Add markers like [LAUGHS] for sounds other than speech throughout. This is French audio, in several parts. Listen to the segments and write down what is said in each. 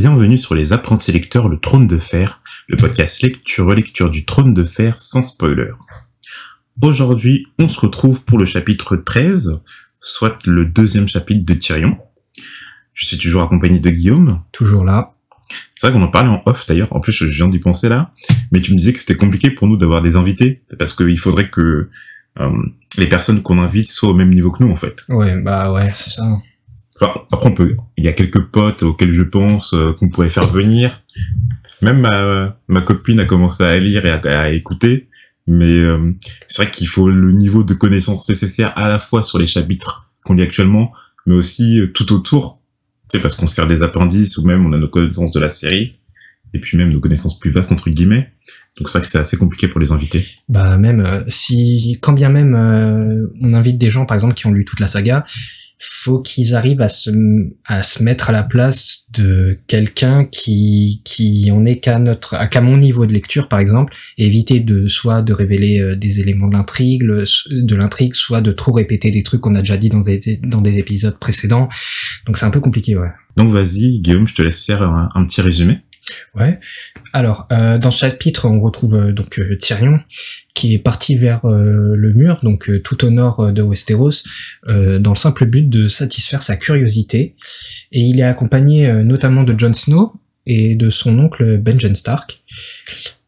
Bienvenue sur les apprentis lecteurs Le Trône de Fer, le podcast lecture-relecture du Trône de Fer sans spoiler. Aujourd'hui, on se retrouve pour le chapitre 13, soit le deuxième chapitre de Tyrion. Je suis toujours accompagné de Guillaume. Toujours là. C'est vrai qu'on en parlait en off d'ailleurs, en plus je viens d'y penser là, mais tu me disais que c'était compliqué pour nous d'avoir des invités, parce qu'il faudrait que euh, les personnes qu'on invite soient au même niveau que nous en fait. Ouais, bah ouais, c'est ça. Enfin, après on peut, il y a quelques potes auxquels je pense euh, qu'on pourrait faire venir. Même ma, ma copine a commencé à lire et à, à écouter, mais euh, c'est vrai qu'il faut le niveau de connaissance nécessaire à la fois sur les chapitres qu'on lit actuellement, mais aussi euh, tout autour. Sais, parce qu'on sert des appendices ou même on a nos connaissances de la série et puis même nos connaissances plus vastes entre guillemets. Donc c'est vrai que c'est assez compliqué pour les invités. Bah même euh, si, quand bien même euh, on invite des gens par exemple qui ont lu toute la saga, faut qu'ils arrivent à se à se mettre à la place de quelqu'un qui qui en est qu'à notre qu'à mon niveau de lecture par exemple et éviter de soit de révéler euh, des éléments de l'intrigue de l'intrigue soit de trop répéter des trucs qu'on a déjà dit dans des dans des épisodes précédents donc c'est un peu compliqué ouais Donc vas-y Guillaume, je te laisse faire un petit résumé. Ouais. Alors, euh, dans ce chapitre, on retrouve euh, donc euh, Tyrion qui est parti vers le mur, donc tout au nord de Westeros, dans le simple but de satisfaire sa curiosité. Et il est accompagné notamment de Jon Snow et de son oncle Benjen Stark.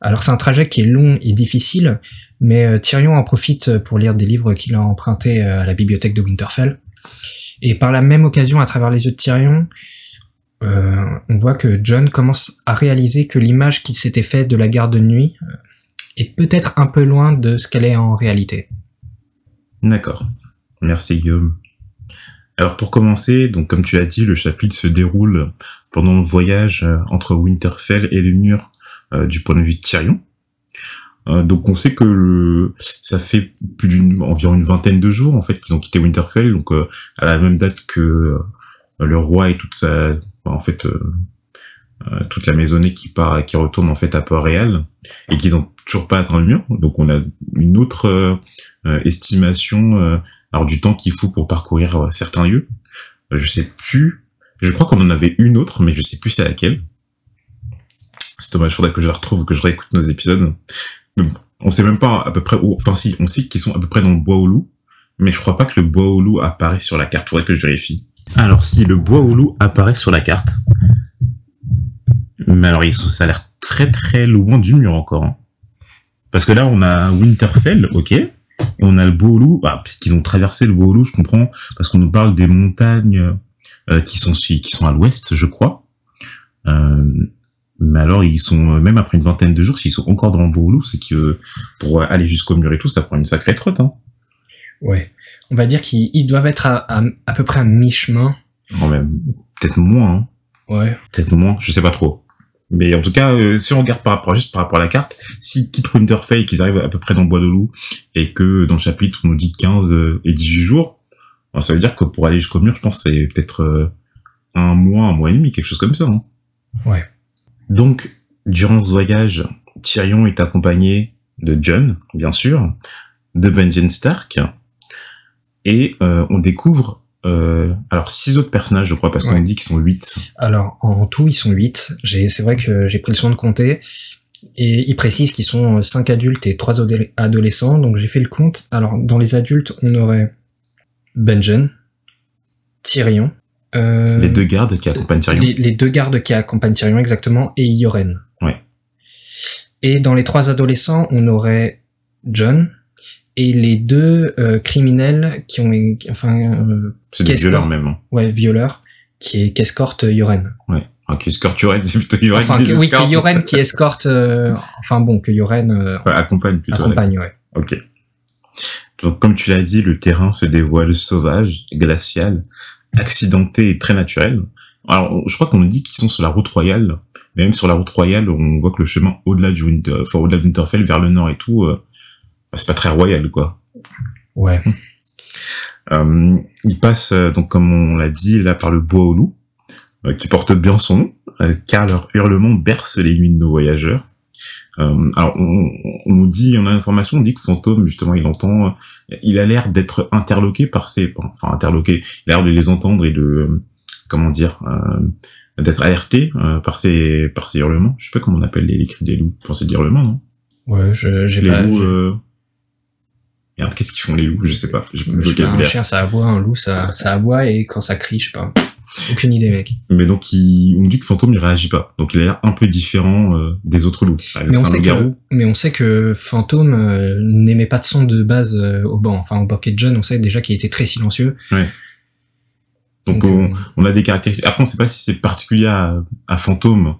Alors, c'est un trajet qui est long et difficile, mais Tyrion en profite pour lire des livres qu'il a empruntés à la bibliothèque de Winterfell. Et par la même occasion, à travers les yeux de Tyrion, euh, on voit que John commence à réaliser que l'image qu'il s'était faite de la garde de nuit euh, est peut-être un peu loin de ce qu'elle est en réalité. D'accord. Merci Guillaume. Alors pour commencer, donc comme tu l'as dit, le chapitre se déroule pendant le voyage euh, entre Winterfell et le mur du point de vue de Tyrion. Donc on sait que ça fait plus d'une environ une vingtaine de jours en fait qu'ils ont quitté Winterfell, donc à la même date que le roi et toute sa, en fait euh, euh, toute la maisonnée qui part, qui retourne en fait à Port-Réal et qu'ils ont toujours pas atteint le mur. Donc on a une autre euh, estimation alors du temps qu'il faut pour parcourir certains lieux. Je sais plus. Je crois qu'on en avait une autre, mais je sais plus c'est laquelle. C'est dommage, faudrait que je la retrouve, que je réécoute nos épisodes. On sait même pas à peu près où. Enfin si, on sait qu'ils sont à peu près dans le bois au loup, mais je crois pas que le bois au loup apparaît sur la carte. Faudrait que je vérifie. Alors si le bois loup apparaît sur la carte, mais alors ils sont- ça a l'air très très loin du mur encore. hein. Parce que là on a Winterfell, ok, et on a le Boulou, ah, puisqu'ils ont traversé le Boulou, je comprends, parce qu'on nous parle des montagnes euh, qui sont qui sont à l'ouest, je crois. Euh, mais alors ils sont euh, même après une vingtaine de jours, s'ils sont encore dans le Boulou, c'est que pour aller jusqu'au mur et tout, ça prend une sacrée trotte. Hein. Ouais. On va dire qu'ils ils doivent être à, à, à peu près à mi-chemin. Même, peut-être moins, hein. Ouais. peut-être moins, je sais pas trop. Mais en tout cas, euh, si on regarde par rapport juste par rapport à la carte, si quittent Winterfell et qu'ils arrivent à peu près dans le Bois de Loup et que dans le chapitre on nous dit 15 euh, et 18 jours, alors ça veut dire que pour aller jusqu'au mur, je pense c'est peut-être euh, un mois, un mois et demi, quelque chose comme ça. hein. Ouais. Donc, durant ce voyage, Tyrion est accompagné de Jon, bien sûr, de Benjen Stark, et euh, on découvre euh, alors six autres personnages, je crois, parce qu'on Ouais. dit qu'ils sont huit. Alors, en tout, ils sont 8. J'ai, c'est vrai que j'ai pris le soin de compter. Et ils précisent qu'ils sont 5 adultes et 3 adolescents. Donc, j'ai fait le compte. Alors, dans les adultes, on aurait Benjen, Tyrion, euh, Les deux gardes qui accompagnent Tyrion. les, les deux gardes qui accompagnent Tyrion exactement, et Yoren. Ouais. Et dans les trois adolescents, on aurait John et les deux euh, criminels qui ont, enfin, euh, C'est des violeurs même. hein. ouais, violeurs, qui, qui escortent Yoren. Ouais. Ah, qui escorte Yoren, [LAUGHS] c'est plutôt Yoren Enfin, qui que, oui, que. Yoren qui [LAUGHS] escorte, euh, enfin bon, que Yoren euh, Ouais, accompagne plutôt. accompagne, ouais. Ok. Donc, comme tu l'as dit, le terrain se dévoile sauvage, glacial, accidenté et très naturel. Alors, je crois qu'on nous dit qu'ils sont sur la route royale. Mais même sur la route royale, on voit que le chemin au-delà du enfin, au-delà de Winterfell vers le nord et tout, euh, c'est pas très royal, quoi. Ouais. Euh, il passe, euh, donc, comme on l'a dit, là, par le bois au loup, euh, qui porte bien son nom, euh, car leur hurlement berce les nuits de nos voyageurs. Euh, alors, on, on nous dit, on a l'information, on dit que Fantôme, justement, il entend, il a l'air d'être interloqué par ces, enfin, interloqué, il a l'air de les entendre et de, comment dire, euh, d'être alerté euh, par ces par ces hurlements. Je sais pas comment on appelle les, les cris des loups. Enfin, c'est des hurlements, non? Ouais, je, j'ai Les pas. loups. Merde, qu'est-ce qu'ils font les loups? Je sais pas. J'ai plus le un chien ça aboie, un loup ça, ça aboie et quand ça crie, je sais pas. Aucune idée, mec. Mais donc, il, on dit que Fantôme, il réagit pas. Donc, il a l'air un peu différent euh, des autres loups. Avec Mais on, sait que, mais on sait que Fantôme euh, n'aimait pas de son de base euh, au banc. Enfin, au Bucket John, on sait déjà qu'il était très silencieux. Donc, euh, on, on a des caractéristiques. Après, on sait pas si c'est particulier à, à Fantôme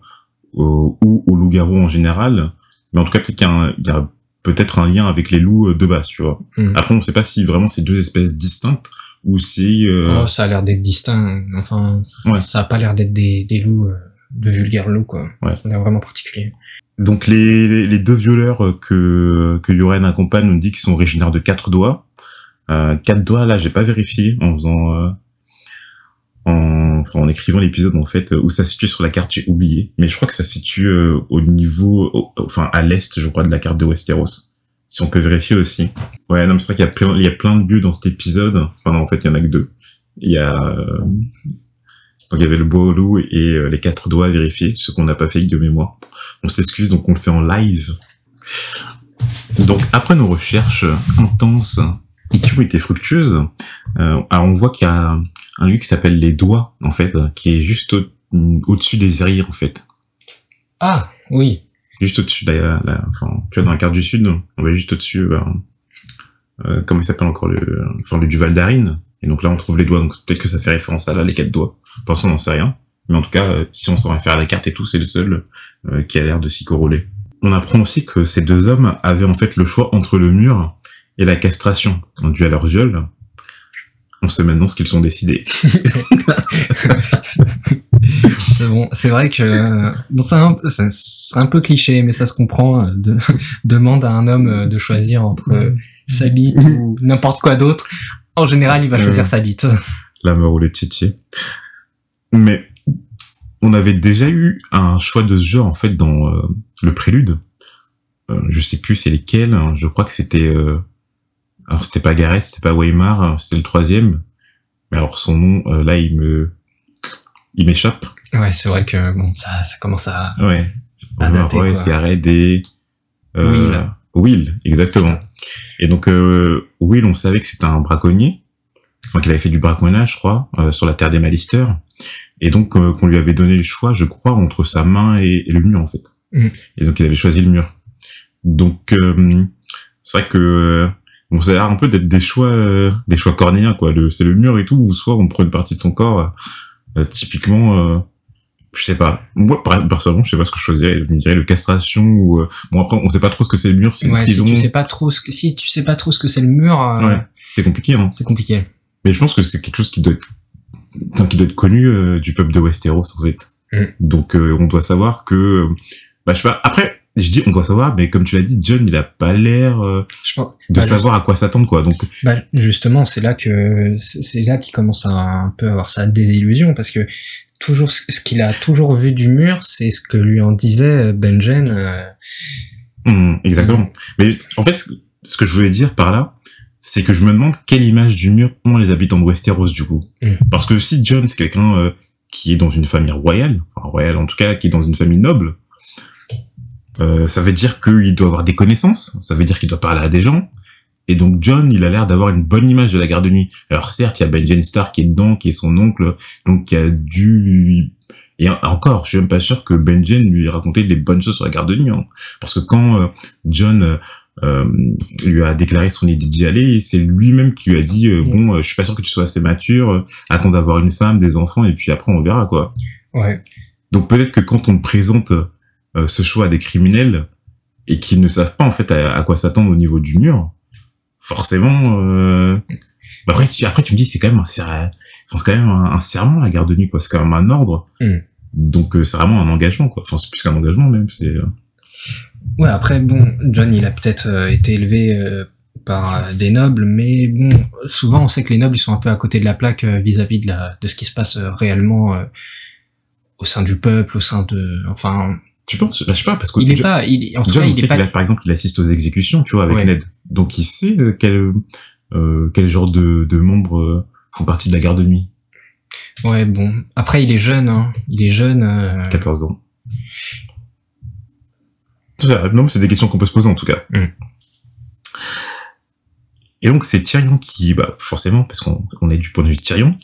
ou au loup-garou en général. Mais en tout cas, peut-être qu'il y a, un- il y a peut-être un lien avec les loups euh, de base, tu vois. Mm. Après, on sait pas si vraiment c'est deux espèces distinctes ou si... euh, oh, ça a l'air d'être distinct. Enfin, Ouais. ça a pas l'air d'être des, des loups, euh, de vulgaires loups, quoi. Ouais. Ça a l'air vraiment particulier. Donc les, les, les deux violeurs que que Yoren accompagne nous dit qu'ils sont originaires de quatre doigts. Euh, quatre doigts là, j'ai pas vérifié en faisant euh, en en écrivant l'épisode en fait où ça se situe sur la carte, j'ai oublié, mais je crois que ça se situe euh, au niveau au- enfin à l'est, je crois de la carte de Westeros. Si on peut vérifier aussi. Ouais, non, mais c'est vrai qu'il y a plein il y a plein de lieux dans cet épisode. Enfin non, en fait, il y en a que deux. Il y a euh, donc il y avait le beau loup et euh, les quatre doigts à vérifier, ce qu'on n'a pas fait de mémoire. On s'excuse, donc on le fait en live. Donc après nos recherches intenses et qui ont été fructueuses, euh, alors on voit qu'il y a un lieu qui s'appelle les doigts en fait, qui est juste au- au-dessus des Erir en fait, Ah, oui. juste au-dessus. la- Enfin, tu vois dans la carte du sud, on va juste au-dessus. ben, euh, comment il s'appelle encore le, enfin le Duval d'Arin. Et donc là on trouve les doigts, donc peut-être que ça fait référence à là les quatre doigts. Pour l'instant on n'en sait rien. Mais en tout cas, euh, si on s'en réfère à la carte et tout, c'est le seul euh, qui a l'air de s'y corroler. On apprend aussi que ces deux hommes avaient en fait le choix entre le mur et la castration, dû à leur viol. On sait maintenant ce qu'ils ont décidé. [LAUGHS] C'est bon. C'est vrai que bon, c'est un, c'est- c'est un peu cliché, mais ça se comprend. euh, De, [LAUGHS] demande à un homme euh, de choisir entre euh, sa bite ou [LAUGHS] n'importe quoi d'autre. En général, il va choisir Euh. sa bite. La mort ou le tchétché. Mais on avait déjà eu un choix de ce genre en fait dans euh, le prélude. Euh, je sais plus c'est lesquels. hein. Je crois que c'était euh, alors c'était pas Gareth, c'était pas Weimar, hein, c'était le troisième. Mais alors son nom euh, là il me il m'échappe. Ouais, c'est vrai que bon, ça, ça commence à. Ouais. À dater, Royce. Gareth et euh, Will, exactement. Et donc euh, Will, on savait que c'était un braconnier, enfin qu'il avait fait du braconnage, je crois, euh, sur la terre des Malisters, et donc euh, qu'on lui avait donné le choix, je crois, entre sa main et, et le mur en fait. Mm. Et donc il avait choisi le mur. Donc euh, c'est vrai que bon, ça a l'air un peu d'être des choix, euh, des choix cornéens quoi. Le, c'est le mur et tout, ou soit on prend une partie de ton corps. euh, euh, typiquement, euh, je sais pas. Moi, par- personnellement, je sais pas ce que je choisirais. Je me dirais le castration ou euh, bon après on sait pas trop ce que c'est le mur, c'est Ouais, si tu sais pas trop ce que, si tu sais pas trop ce que c'est le mur, euh, Ouais, c'est compliqué. Hein. c'est compliqué. Mais je pense que c'est quelque chose qui doit être, enfin, qui doit être connu euh, du peuple de Westeros en fait. Mm. Donc euh, on doit savoir que, bah je sais pas. Après, je dis on doit savoir, mais comme tu l'as dit, John il a pas l'air euh, de Bah, savoir à quoi s'attendre quoi. Donc Bah, justement, c'est là que c'est là qu'il commence à un peu avoir sa désillusion parce que toujours ce qu'il a toujours vu du mur, c'est ce que lui en disait Benjen. euh, hum, exactement. Mais en fait, ce que je voulais dire par là, c'est que je me demande quelle image du mur ont les habitants de Westeros du coup. Mm. Parce que si John c'est quelqu'un euh, qui est dans une famille royale, enfin royale en tout cas, qui est dans une famille noble, euh, ça veut dire qu'il doit avoir des connaissances, ça veut dire qu'il doit parler à des gens. Et donc John, il a l'air d'avoir une bonne image de la garde de nuit. Alors certes, il y a Benjen Stark qui est dedans, qui est son oncle, donc qui a dû lui... Et en- encore, je suis même pas sûr que Benjen lui ait raconté des bonnes choses sur la garde de nuit. hein. Parce que quand euh, John euh, lui a déclaré son idée d'y aller, c'est lui-même qui lui a dit euh, Mm. bon, je suis pas sûr que tu sois assez mature, attends d'avoir une femme, des enfants, et puis après on verra quoi. Ouais. Donc peut-être que quand on présente euh, ce choix à des criminels et qu'ils ne savent pas en fait à, à quoi s'attendre au niveau du mur, forcément. Euh... bah, après, tu, après tu me dis c'est quand même un ser- enfin, c'est quand même un, un serment la garde de nuit quoi, c'est quand même un ordre. Mm. Donc euh, c'est vraiment un engagement quoi. Enfin c'est plus qu'un engagement même. C'est euh, Ouais, après, bon, John, il a peut-être euh, été élevé euh, par des nobles, mais bon, souvent, on sait que les nobles, ils sont un peu à côté de la plaque vis-à-vis de, la, de ce qui se passe réellement euh, au sein du peuple, au sein de... Enfin, tu penses bah, Je sais pas parce que il est pas... Il, en tout John, cas, il sait est pas... qu'il a, par exemple, il assiste aux exécutions, tu vois, avec Ouais. Ned. Donc il sait euh, quel, euh, quel genre de, de membres euh, font partie de la garde de nuit. Ouais, bon. Après, il est jeune, hein. Il est jeune. euh, 14 ans. Non, c'est des questions qu'on peut se poser en tout cas. Mm. Et donc c'est Tyrion qui, bah forcément, parce qu'on on est du point de vue de Tyrion,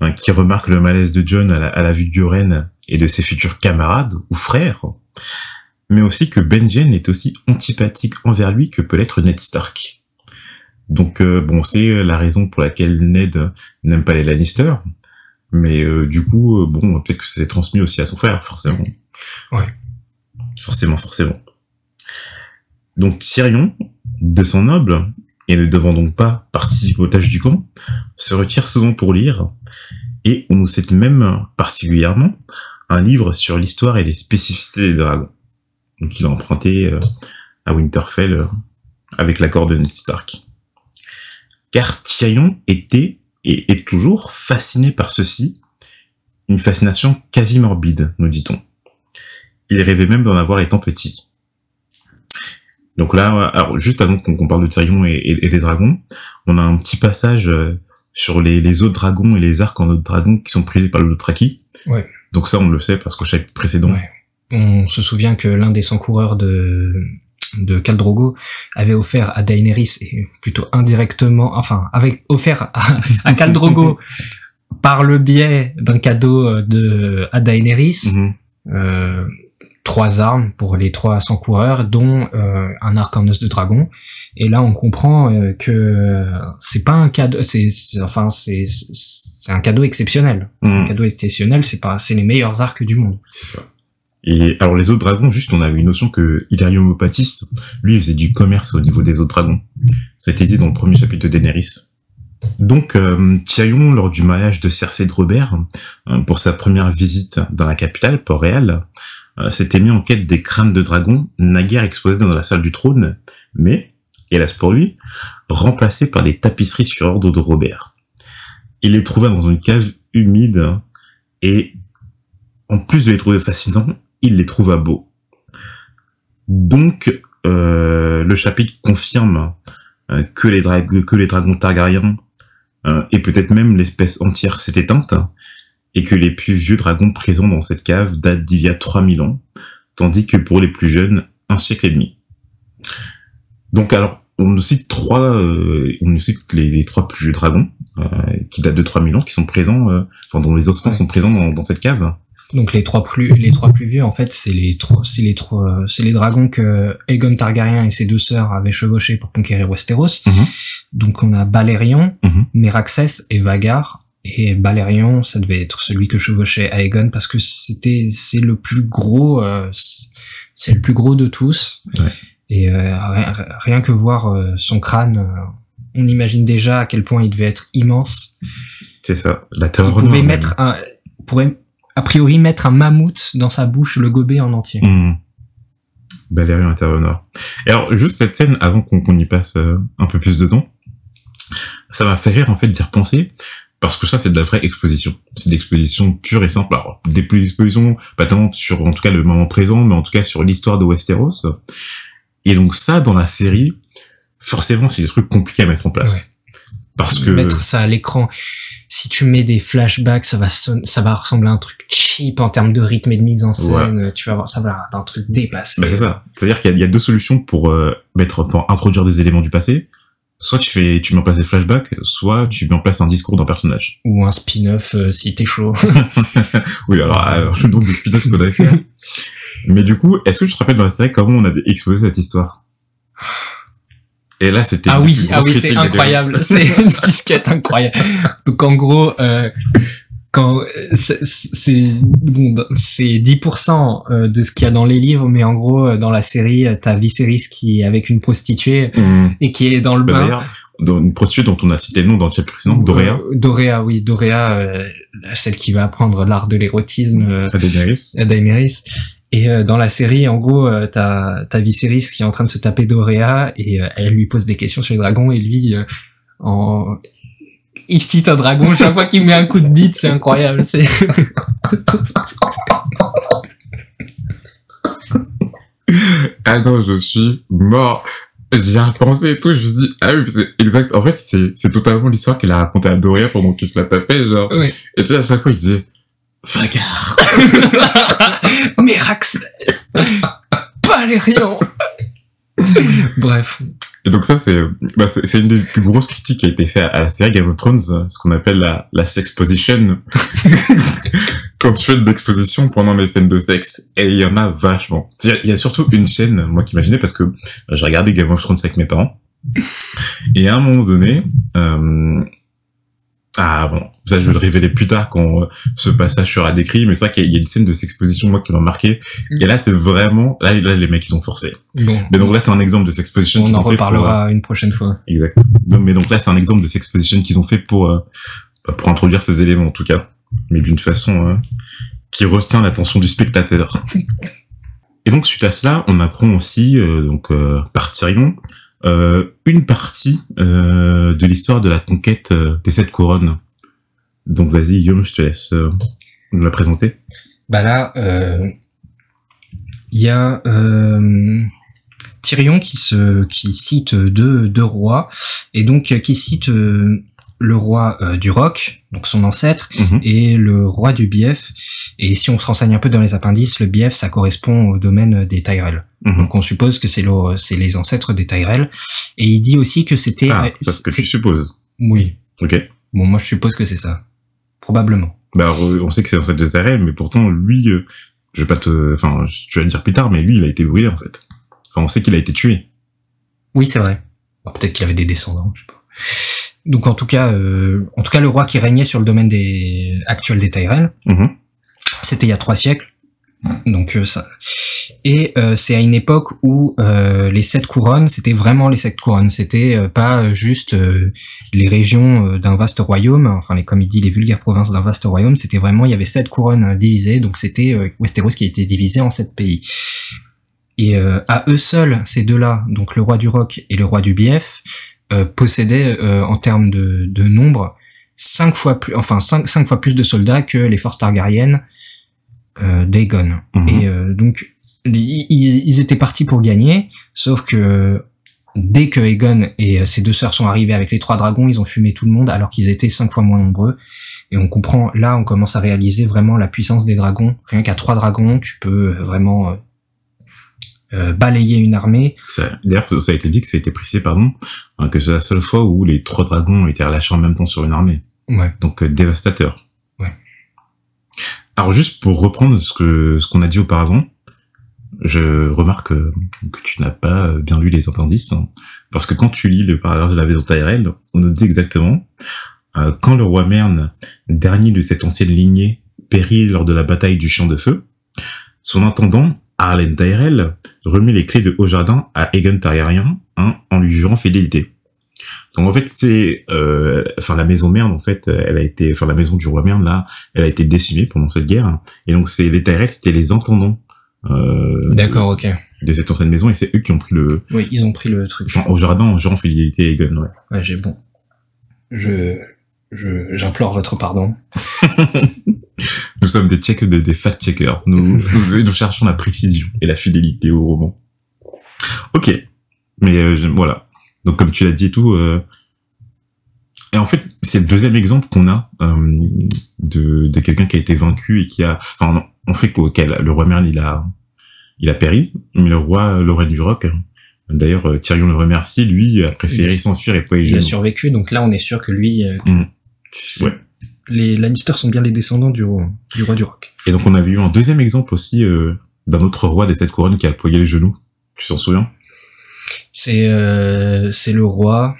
hein, qui remarque le malaise de John à la, à la vue de Yoren et de ses futurs camarades ou frères, mais aussi que Benjen est aussi antipathique envers lui que peut l'être Ned Stark. Donc euh, bon, c'est la raison pour laquelle Ned n'aime pas les Lannister, mais euh, du coup, euh, bon, peut-être que ça s'est transmis aussi à son frère, forcément. Ouais. Forcément, forcément. Donc Tyrion, de son noble, et ne devant donc pas participer aux tâches du camp, se retire souvent pour lire, et on nous cite même particulièrement un livre sur l'histoire et les spécificités des dragons. Donc il a emprunté euh, à Winterfell euh, avec l'accord de Ned Stark. Car Tyrion était et est toujours fasciné par ceci, une fascination quasi morbide, nous dit-on. Il rêvait même d'en avoir étant petit. Donc là, alors juste avant qu'on parle de Tyrion et, des dragons, on a un petit passage euh, sur les, les autres dragons et les arcs en autres dragons qui sont prisés par le Dothraki. Ouais. Donc ça, on le sait parce qu'au chapitre précédent, Ouais. On se souvient que l'un des 100 coureurs de de Khal Drogo avait offert à Daenerys et plutôt indirectement, enfin, avec offert à, à Khal Drogo [LAUGHS] par le biais d'un cadeau euh, de à Daenerys Mhm. euh, trois armes pour les trois 100 coureurs, dont euh, un arc en os de dragon. Et là, on comprend euh, que c'est pas un cadeau, c'est enfin c'est c'est un cadeau exceptionnel. Un Mhm. cadeau exceptionnel, c'est pas c'est les meilleurs arcs du monde. C'est ça. Et alors les autres dragons, juste on a eu une notion que Illyrio Mopatis, lui, il faisait du commerce au niveau des autres dragons. Ça a été dit dans le premier chapitre de Daenerys. Donc euh, Tyrion, lors du mariage de Cersei de Robert, euh, pour sa première visite dans la capitale, Port-Réal, euh, s'était mis en quête des crânes de dragons, naguère exposés dans la salle du trône, mais, hélas pour lui, remplacés par des tapisseries sur ordre de Robert. Il les trouva dans une cave humide et en plus de les trouver fascinants, il les trouva beaux. Donc, euh, le chapitre confirme euh, que, les que les dragons Targaryens euh, et peut-être même l'espèce entière s'est éteinte, et que les plus vieux dragons présents dans cette cave datent d'il y a 3000 ans, tandis que pour les plus jeunes, un siècle et demi. Donc alors, on nous cite trois, euh, on nous cite les, les trois plus vieux dragons, euh, qui datent de 3000 ans, qui sont présents, euh, enfin dont les ossements Ouais. sont présents dans, dans cette cave. Donc les trois plus les trois plus vieux en fait c'est les trois c'est les trois c'est les dragons que Aegon Targaryen et ses deux sœurs avaient chevauchés pour conquérir Westeros. Mhm. Donc on a Balerion, Mhm. Meraxes et Vagar. Et Balerion, ça devait être celui que chevauchait Aegon parce que c'était c'est le plus gros c'est le plus gros de tous. Ouais. Et euh, rien, rien que voir euh, son crâne, euh, on imagine déjà à quel point il devait être immense. C'est ça, la Il terreur pouvait noire, même. mettre un, pourrait a priori mettre un mammouth dans sa bouche, le gober en entier. Mmh. Valérian Intervenor. Et alors, juste cette scène, avant qu'on y passe euh, un peu plus dedans, ça m'a fait rire, en fait, d'y repenser, parce que ça, c'est de la vraie exposition. C'est de l'exposition pure et simple. Alors, des plus expositions, pas tant sur, en tout cas, le moment présent, mais en tout cas sur l'histoire de Westeros. Et donc ça, dans la série, forcément, c'est des trucs compliqués à mettre en place. Parce que... Mettre ça à l'écran. Si tu mets des flashbacks, ça va son- ça va ressembler à un truc cheap en termes de rythme et de mise en scène. Tu vas voir, ça va être un truc dépassé. Bah c'est ça. C'est-à-dire qu'il y, a- y a deux solutions pour euh, mettre, pour introduire des éléments du passé. Soit tu fais, tu mets en place des flashbacks, soit tu mets en place un discours d'un personnage. Ou un spin-off euh, si t'es chaud. [LAUGHS] Oui, alors, alors je demande des spin-offs qu'on avait fait. [LAUGHS] Mais du coup, est-ce que tu te rappelles dans la série comment on avait exposé cette histoire? Et là, c'était ah oui, ah oui, c'est incroyable. [LAUGHS] C'est une disquette incroyable. Donc en gros, euh, quand euh, c'est bon, c'est 10% euh, de ce qu'il y a dans les livres, mais en gros euh, dans la série, t'as Viserys qui est avec une prostituée. Mmh. et qui est dans le Bah, bain. D'ailleurs, dans une prostituée dont on a cité le nom dans le chat précédent, Dorea, Euh, Dorea, oui, Dorea, euh, celle qui va apprendre l'art de l'érotisme euh, à Daenerys. à Daenerys. Et euh, dans la série, en gros, euh, t'as t'as Viserys qui est en train de se taper Dorea et euh, elle lui pose des questions sur les dragons et lui, en... il cite un dragon [LAUGHS] chaque fois qu'il met un coup de bite, c'est incroyable. C'est [LAUGHS] Ah non, je suis mort. J'ai repensé et tout, je me suis dit, ah oui, c'est exact. En fait, c'est, c'est totalement l'histoire qu'il a racontée à Doria pendant qu'il se la tapait, genre. Oui. Et tu sais, à chaque fois, il disait, Vagar. [LAUGHS] Mais Raxès Valérian Bref. Et donc ça, c'est, bah, c'est, une des plus grosses critiques qui a été faite à la série Game of Thrones, ce qu'on appelle la, la sexposition. [LAUGHS] Quand tu fais de l'exposition pendant les scènes de sexe. Et il y en a vachement. Il y a, il y a surtout une scène, moi, qui m'imaginais, parce que bah, j'ai regardé Game of Thrones avec mes parents. Et à un moment donné, euh, ah bon, ça je vais le révéler plus tard quand euh, ce passage sera décrit, mais c'est vrai qu'il y a- une scène de sexposition moi qui m'a marqué. Et là c'est vraiment, là, là les mecs ils ont forcé. Bon, Mais donc là c'est un exemple de sexposition on qu'ils en ont fait pour, euh, reparlera une prochaine fois. Exact. Mais donc là, c'est un exemple de sexposition qu'ils ont fait pour euh, bah, pour introduire ces éléments en tout cas, mais d'une façon euh, qui retient l'attention du spectateur. [LAUGHS] Et donc suite à cela, on apprend aussi euh, donc euh, par Tyrion une partie euh, de l'histoire de la conquête euh, des sept couronnes. Donc vas-y Guillaume, je te laisse euh, nous la présenter. Bah là, euh, il y a euh, Tyrion qui se qui cite deux deux rois et donc euh, qui cite euh, le roi euh, du Roc, donc son ancêtre, Mhm. et le roi du Bief. Et si on se renseigne un peu dans les appendices, le Bief ça correspond au domaine des Tyrell. Mhm. Donc on suppose que c'est le c'est les ancêtres des Tyrell. Et il dit aussi que c'était Ah, euh, c'est ce que tu supposes. oui. Ok. Bon, moi je suppose que c'est ça. Probablement. Bah, on sait que c'est dans cette de Zarel, mais pourtant, lui, euh, je vais pas te, enfin, tu vas le dire plus tard, mais lui, il a été brûlé, en fait. Enfin, on sait qu'il a été tué. Oui, c'est vrai. Peut-être qu'il avait des descendants, je sais pas. Donc en tout cas, euh, en tout cas, le roi qui régnait sur le domaine des actuel des Tyrell, Mhm. c'était il y a trois siècles. Donc euh, ça. Et euh, c'est à une époque où euh, les sept couronnes, c'était vraiment les sept couronnes. C'était pas juste euh, les régions d'un vaste royaume, enfin les comme il dit les vulgaires provinces d'un vaste royaume. C'était vraiment il y avait sept couronnes divisées. Donc c'était euh, Westeros qui a été divisé en sept pays. Et euh, à eux seuls, ces deux-là, donc le roi du Roc et le roi du Bief, euh, possédaient euh, en termes de, de nombre cinq fois plus, enfin cinq, cinq fois plus de soldats que les forces targaryennes euh, d'Aegon. Mhm. Et euh, donc ils, ils- étaient partis pour gagner, sauf que dès que Aegon et euh, ses deux sœurs sont arrivés avec les trois dragons, ils ont fumé tout le monde alors qu'ils étaient cinq fois moins nombreux. Et on comprend, là, on commence à réaliser vraiment la puissance des dragons. Rien qu'à trois dragons, tu peux euh, vraiment euh, balayer une armée. D'ailleurs, ça a été dit que ça a été précisé, pardon, hein, que c'est la seule fois où les trois dragons ont été relâchés en même temps sur une armée. Ouais. Donc, euh, dévastateur. Ouais. Alors, juste pour reprendre ce que, ce qu'on a dit auparavant, je remarque euh, que tu n'as pas bien lu les appendices, hein, parce que quand tu lis le paragraphe de la maison Tyrell, on nous dit exactement, euh, quand le roi Merne, dernier de cette ancienne lignée, périt lors de la bataille du champ de feu, son intendant, Arlen Tyrell, remet les clés de Haut-Jardin à Aegon Targaryen, hein, en lui jurant fidélité. Donc en fait c'est, euh, enfin la maison Merne en fait, elle a été, enfin la maison du roi Merne là, elle a été décimée pendant cette guerre, hein. et donc c'est les Tyrell, c'était les intendants euh, D'accord, ok. de cette ancienne maison, et c'est eux qui ont pris le, Oui, ils ont pris le truc. enfin au jardin en jurant fidélité à Aegon, ouais. Ouais, j'ai bon. Je, je, j'implore votre pardon. [LAUGHS] Nous sommes des check, des, des fact-checkers. [LAUGHS] Nous, nous, nous cherchons la précision et la fidélité au roman. Ok. Mais euh, voilà. Donc comme tu l'as dit et tout, euh, et en fait c'est le deuxième exemple qu'on a euh, de, de quelqu'un qui a été vaincu et qui a, enfin on fait qu'auquel le roi Merle il a, il a péri, mais le roi euh, Lorraine du Roc, hein, d'ailleurs euh, Tyrion le remercie, lui a préféré s'enfuir et pas y Il a survécu, donc là on est sûr que lui, euh, Ouais. Les Lannister sont bien les descendants du, roi- du roi du roc. Et donc on avait eu un deuxième exemple aussi euh, d'un autre roi des sept couronnes qui a ployé les genoux. Tu t'en souviens? C'est, euh, c'est le roi,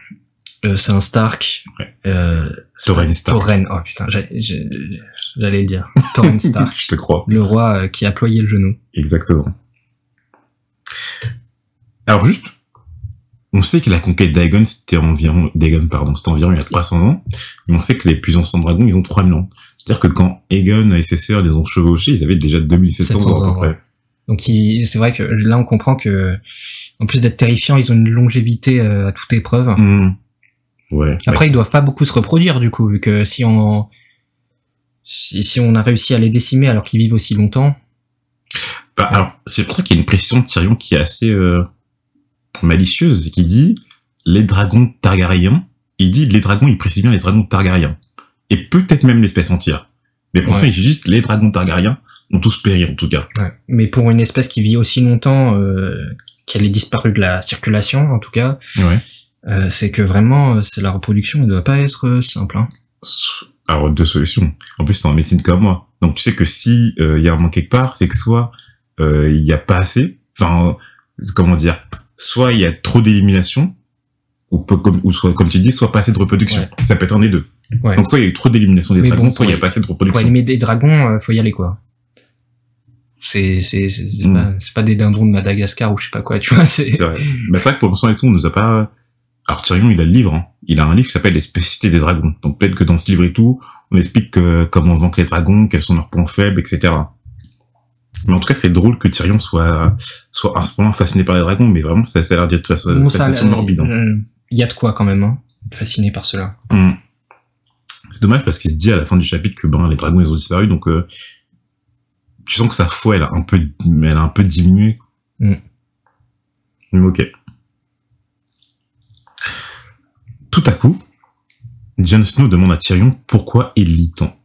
euh, c'est un Stark. Ouais. Euh, Torren Stark. Torren, oh putain, j'allais le dire. Torren [LAUGHS] Stark. Je te crois. le roi euh, qui a ployé le genou. Exactement. Alors juste, on sait que la conquête d'Aegon, c'était environ, d'Aegon, pardon, c'était environ il y a 300 ans, mais on sait que les plus anciens dragons, ils ont 3000 ans. C'est-à-dire que quand Aegon et ses sœurs les ont chevauchés, ils avaient déjà 2700 ans 700 à peu près. ouais. Donc c'est vrai que là on comprend que en plus d'être terrifiants, ils ont une longévité euh, à toute épreuve. Mmh. Ouais. Après ils doivent pas beaucoup se reproduire du coup vu que si on si, si on a réussi à les décimer alors qu'ils vivent aussi longtemps. Bah, alors, c'est pour ça qu'il y a une précision de Tyrion qui est assez, euh, malicieuse qui dit les dragons Targaryens. Il dit les dragons, il précise bien les dragons Targaryens. Et peut-être même l'espèce entière. Mais pour ça, il dit juste les dragons Targaryens ont tous péri en tout cas. Ouais. Mais pour une espèce qui vit aussi longtemps, euh, qu'elle est disparue de la circulation en tout cas, Ouais. euh, c'est que vraiment, euh, c'est la reproduction, elle doit pas être euh, simple. Hein. Alors deux solutions. En plus, c'est en médecine comme moi. Donc tu sais que si euh, il y a un manque quelque part, c'est que soit euh, il y a pas assez, enfin comment dire, soit il y a trop d'élimination, ou, peu comme, ou soit comme tu dis, soit pas assez de reproduction. Ça peut être un des deux. Ouais. Donc soit il y a eu trop d'élimination des Mais dragons, bon, soit il y a pour- pas assez de Pour reproduction. animer des dragons, euh, faut y aller quoi. C'est c'est c'est c'est Mm. pas, pas des dindons de Madagascar ou je sais pas quoi, tu vois. C'est vrai. Mais c'est vrai que pour l'instant et tout, on nous a pas. Alors Tyrion, il a le livre. Hein. Il a un livre qui s'appelle Les spécificités des dragons. Donc peut-être que dans ce livre et tout, on explique que, comment vaincre les dragons, quels sont leurs points faibles, etc. Mais en tout cas, c'est drôle que Tyrion soit soit à ce point fasciné par les dragons, mais vraiment, ça, ça a l'air d'être Bon, fascination euh, morbide. hein. euh, Il y a de quoi quand même, hein. Fasciné par cela. Hum. C'est dommage parce qu'il se dit à la fin du chapitre que ben les dragons ils ont disparu, donc euh, tu sens que sa foi elle a un peu elle a un peu diminué. Mm. Mais ok. Tout à coup, Jon Snow demande à Tyrion pourquoi il lit tant.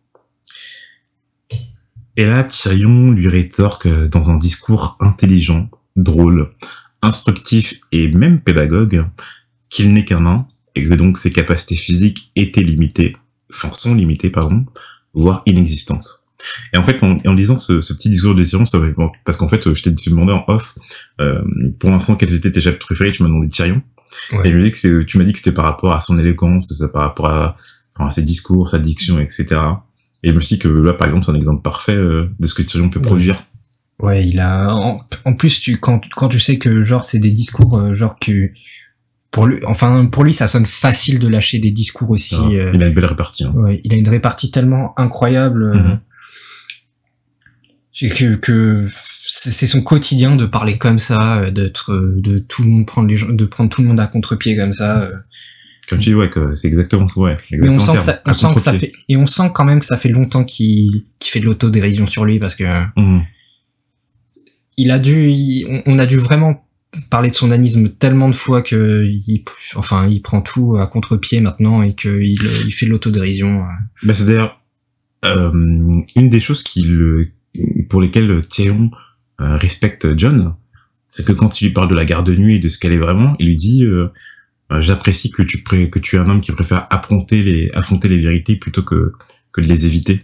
Et là, Tyrion lui rétorque euh, dans un discours intelligent, drôle, instructif et même pédagogue qu'il n'est qu'un nain et que donc ses capacités physiques étaient limitées, enfin sont limitées, pardon, voire inexistantes. Et en fait, en, en lisant ce, ce petit discours de Tyrion, ça parce qu'en fait, euh, je t'ai demandé en off, euh, pour l'instant, quels étaient tes chapitres préférés, tu m'as demandé Tyrion. Ouais. Et je me dis que tu m'as dit que c'était par rapport à son élégance, par rapport à, enfin, à ses discours, sa diction, etc. Et je me suis dit que là, par exemple, c'est un exemple parfait euh, de ce que Tyrion peut Ouais. produire. Ouais, il a. En, en plus, tu quand quand tu sais que genre c'est des discours euh, genre que pour lui, enfin pour lui, ça sonne facile de lâcher des discours aussi. Ah, euh, Il a une belle répartie. Hein. Ouais, il a une répartie tellement incroyable. Mhm. c'est que, que c'est son quotidien de parler comme ça, euh, d'être, euh, de tout le monde prendre les gens, de prendre tout le monde à contre-pied comme ça. Comme tu dis, ouais, que c'est exactement, ouais, Mais on exactement. sent que ça, on sent que ça fait, et on sent quand même que ça fait longtemps qu'il, qu'il fait de l'autodérision sur lui parce que Mhm. il a dû, il- on, on a dû vraiment parler de son anisme tellement de fois que il, enfin, il prend tout à contre-pied maintenant et qu'il il fait de l'autodérision. euh. Bah, c'est d'ailleurs euh, une des choses qui le, pour lesquelles Tyrion euh, respecte John, c'est que quand il lui parle de la garde de nuit et de ce qu'elle est vraiment, il lui dit euh, j'apprécie que tu pré- que tu es un homme qui préfère affronter les affronter les vérités plutôt que que de les éviter.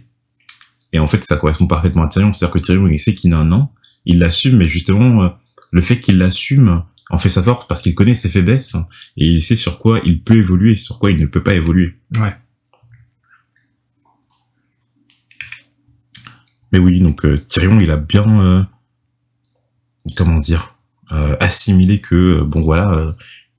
Et en fait, ça correspond parfaitement à Tyrion, c'est-à-dire que Tyrion il sait qu'il a un an, il l'assume, mais justement euh, le fait qu'il l'assume en fait sa force parce qu'il connaît ses faiblesses et il sait sur quoi il peut évoluer, sur quoi il ne peut pas évoluer. Ouais. Mais oui, donc euh, Tyrion, il a bien, euh, comment dire, euh, assimilé que euh, bon voilà, euh,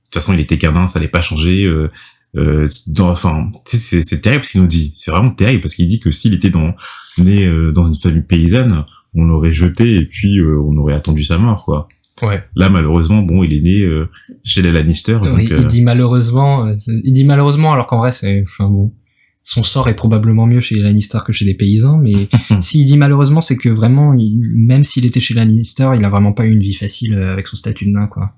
toute façon, il était canin, ça allait pas changer. Euh, euh, dans, enfin, c'est, c'est terrible ce qu'il nous dit. C'est vraiment terrible parce qu'il dit que s'il était dans, né euh, dans une famille paysanne, on l'aurait jeté et puis euh, on aurait attendu sa mort, quoi. Ouais. Là, malheureusement, bon, il est né euh, chez les Lannister, Oui, euh, il dit malheureusement, euh, il dit malheureusement alors qu'en vrai c'est, enfin bon, son sort est probablement mieux chez les Lannister que chez des paysans, mais [LAUGHS] s'il dit malheureusement c'est que vraiment, il- même s'il était chez les Lannister, il a vraiment pas eu une vie facile avec son statut de nain quoi.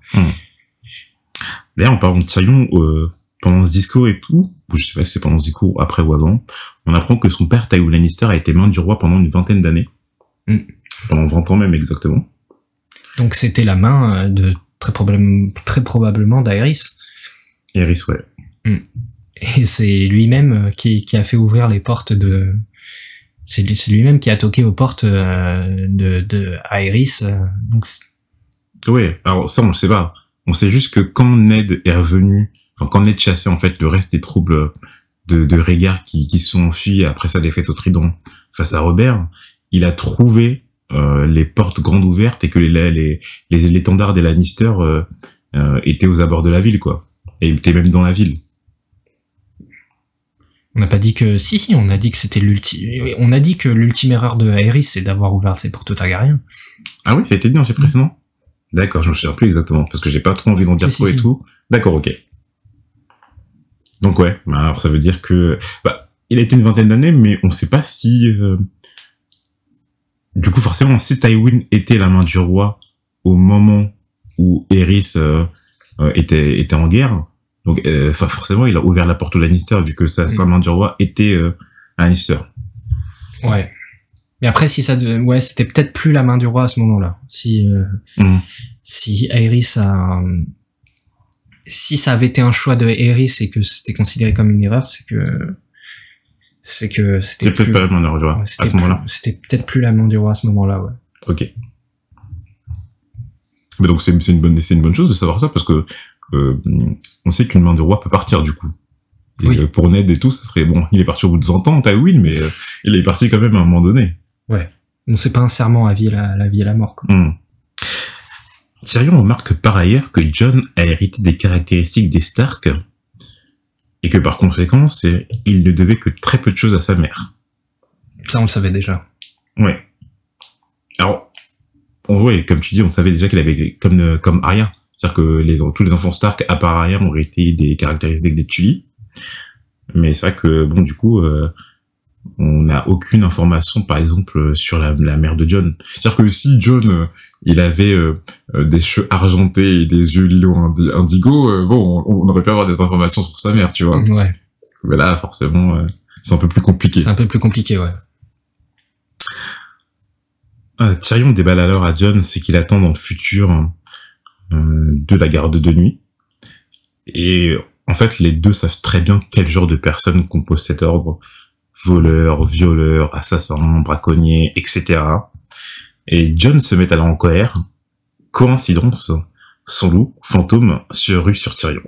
D'ailleurs, en parlant de Tyrion, euh, pendant ce discours et tout, ou je sais pas si c'est pendant ce discours, ou après ou avant, on apprend que son père, Tywin Lannister, a été main du roi pendant une vingtaine d'années. Mm. Pendant 20 ans même, exactement. Donc c'était la main euh, de très, probable- très probablement d'Aerys. Et Eris, ouais. Et c'est lui-même euh, qui, qui a fait ouvrir les portes de. C'est lui- c'est lui-même qui a toqué aux portes euh, de, de Aerys. Donc Ouais, alors ça, on le sait pas. On sait juste que quand Ned est revenu, enfin, quand Ned chassait, en fait, le reste des troubles de, de Rhaegar qui, qui se sont enfuis après sa défaite au Trident face à Robert, il a trouvé euh, les portes grandes ouvertes et que les, les, les, l'étendard des Lannister euh, euh, étaient aux abords de la ville, quoi. Et étaient même dans la ville. on n'a pas dit que. Si, si, on a dit que c'était l'ultime. On a dit que l'ultime erreur de Aerys, c'est d'avoir ouvert ses portes Targaryen. Ah oui, ça a été dit dans le chapitre précédent D'accord, je me souviens plus exactement, parce que j'ai pas trop envie d'en dire Si, trop si, et si. tout. D'accord, ok. Donc ouais, bah alors ça veut dire que... Bah, il a été une vingtaine d'années, mais on sait pas si... euh, Du coup, forcément, si Tywin était la main du roi au moment où Eris euh, euh, était était en guerre. Donc, euh, forcément, il a ouvert la porte au Lannister vu que sa, Mm. sa main du roi était euh, un Lannister. Ouais. Mais après, si ça, de... ouais, c'était peut-être plus la main du roi à ce moment-là. Si, euh, Mhm. si Aerys a, si ça avait été un choix de Aerys et que c'était considéré comme une erreur, c'est que, c'est que c'était peut-être pas la main du roi à ce moment-là. plus- C'était peut-être plus la main du roi à ce moment-là, ouais. Ok. Mais donc c'est une bonne c'est une bonne chose de savoir ça parce que euh, on sait qu'une main du roi peut partir du coup. Et Oui. euh, pour Ned et tout, ça serait bon. Il est parti au bout de 100 ans, Tywin, mais euh, il est parti quand même à un moment donné. Bon, c'est pas un serment à vie et la, la vie et la mort, quoi. Hmm. Tyrion remarque par ailleurs que John a hérité des caractéristiques des Stark et que par conséquent, il ne devait que très peu de choses à sa mère. Ça, on le savait déjà. Ouais. Alors, on voit, comme tu dis, on savait déjà qu'il avait comme euh, comme Arya, c'est-à-dire que les tous les enfants Stark à part Arya ont été des caractéristiques des Tully. Mais c'est vrai que bon, du coup, euh, on n'a aucune information, par exemple, sur la, la mère de John. C'est-à-dire que si John, euh, il avait euh, euh, des cheveux argentés et des yeux lilo indi- indigo, euh, bon, on, on aurait pu avoir des informations sur sa mère, tu vois. Ouais. Mais là, forcément, euh, c'est un peu plus compliqué. C'est un peu plus compliqué, ouais. Tyrion déballe alors à John ce qu'il attend dans le futur euh, de la garde de nuit. Et en fait, les deux savent très bien quel genre de personnes compose cet ordre. Voleurs, violeurs, assassins, braconniers, etc. Et John se met alors en colère. Coïncidence, son loup, fantôme, se rue sur Tyrion.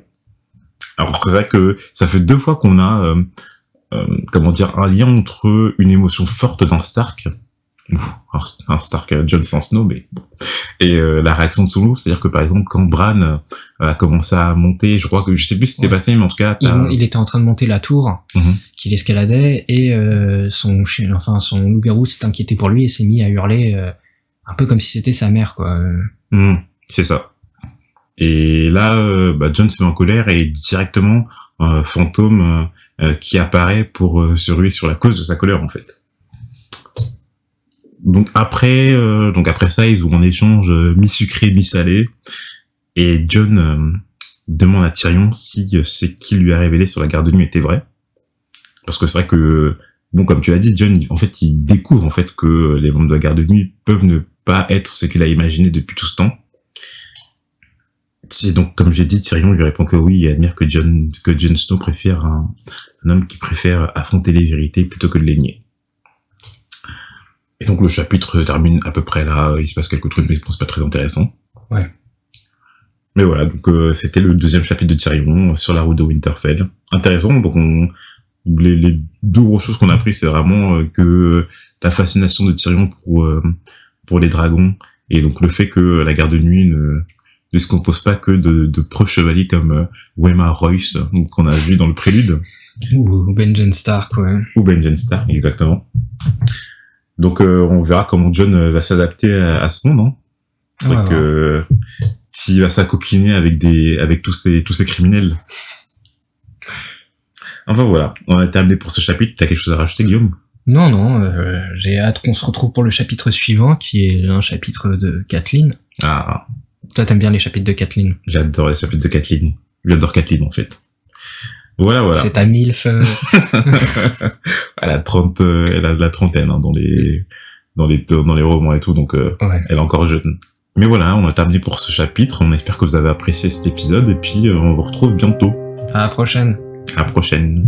Alors c'est vrai que ça fait deux fois qu'on a, euh, euh, comment dire, un lien entre une émotion forte d'un Stark un Stark Jon sans Snow, mais bon. Et euh, la réaction de son loup, c'est-à-dire que par exemple, quand Bran euh, a commencé à monter, je crois que je sais plus ce qui s'est Ouais. passé, mais en tout cas, Il, il était en train de monter la tour Mhm. qu'il escaladait et euh, son chien, enfin son loup-garou s'est inquiété pour lui et s'est mis à hurler euh, un peu comme si c'était sa mère quoi. Hmm, c'est ça. Et là, euh, bah, John se met en colère et directement euh, fantôme qui apparaît pour euh, sur lui sur la cause de sa colère en fait. Donc après, euh, donc après ça, ils ont un échange euh, mi-sucré mi-salé et John euh, demande à Tyrion si euh, ce qu'il lui a révélé sur la garde de nuit était vrai. Parce que c'est vrai que bon, comme tu l'as dit, John, en fait, il découvre en fait que les membres de la garde de nuit peuvent ne pas être ce qu'il a imaginé depuis tout ce temps. Et donc, comme j'ai dit, Tyrion lui répond que oui et admire que John, que Jon Snow préfère un, un homme qui préfère affronter les vérités plutôt que de les nier. Et donc, le chapitre termine à peu près là. Il se passe quelques trucs, mais je pense pas très intéressant. Ouais. Mais voilà, donc euh, c'était le deuxième chapitre de Tyrion euh, sur la route de Winterfell. Intéressant, donc on, les, les deux grosses choses qu'on a appris, c'est vraiment euh, que la fascination de Tyrion pour euh, pour les dragons et donc le fait que la garde de nuit ne ne se compose pas que de, de preux chevaliers comme euh, Wema Royce qu'on a vu dans le prélude ou Benjen Stark ouais. ou Benjen Stark exactement. Donc euh, on verra comment John euh, va s'adapter à, à ce monde. Hein. C'est que s'il va s'acoquiner avec des avec tous ces tous ces criminels. Enfin voilà, on a terminé pour ce chapitre. T'as quelque chose à rajouter, Guillaume? Non non, euh, j'ai hâte qu'on se retrouve pour le chapitre suivant qui est un chapitre de Kathleen. Ah, Toi t'aimes bien les chapitres de Kathleen? j'adore les chapitres de Kathleen. J'adore Kathleen en fait. Voilà, voilà. C'est ta milf. euh, [LAUGHS] elle a 30, euh, elle a de la trentaine hein, dans les dans les dans les romans et tout, donc euh, ouais. elle est encore jeune. Mais voilà, on a terminé pour ce chapitre. On espère que vous avez apprécié cet épisode et puis euh, on vous retrouve bientôt. À la prochaine. À la prochaine.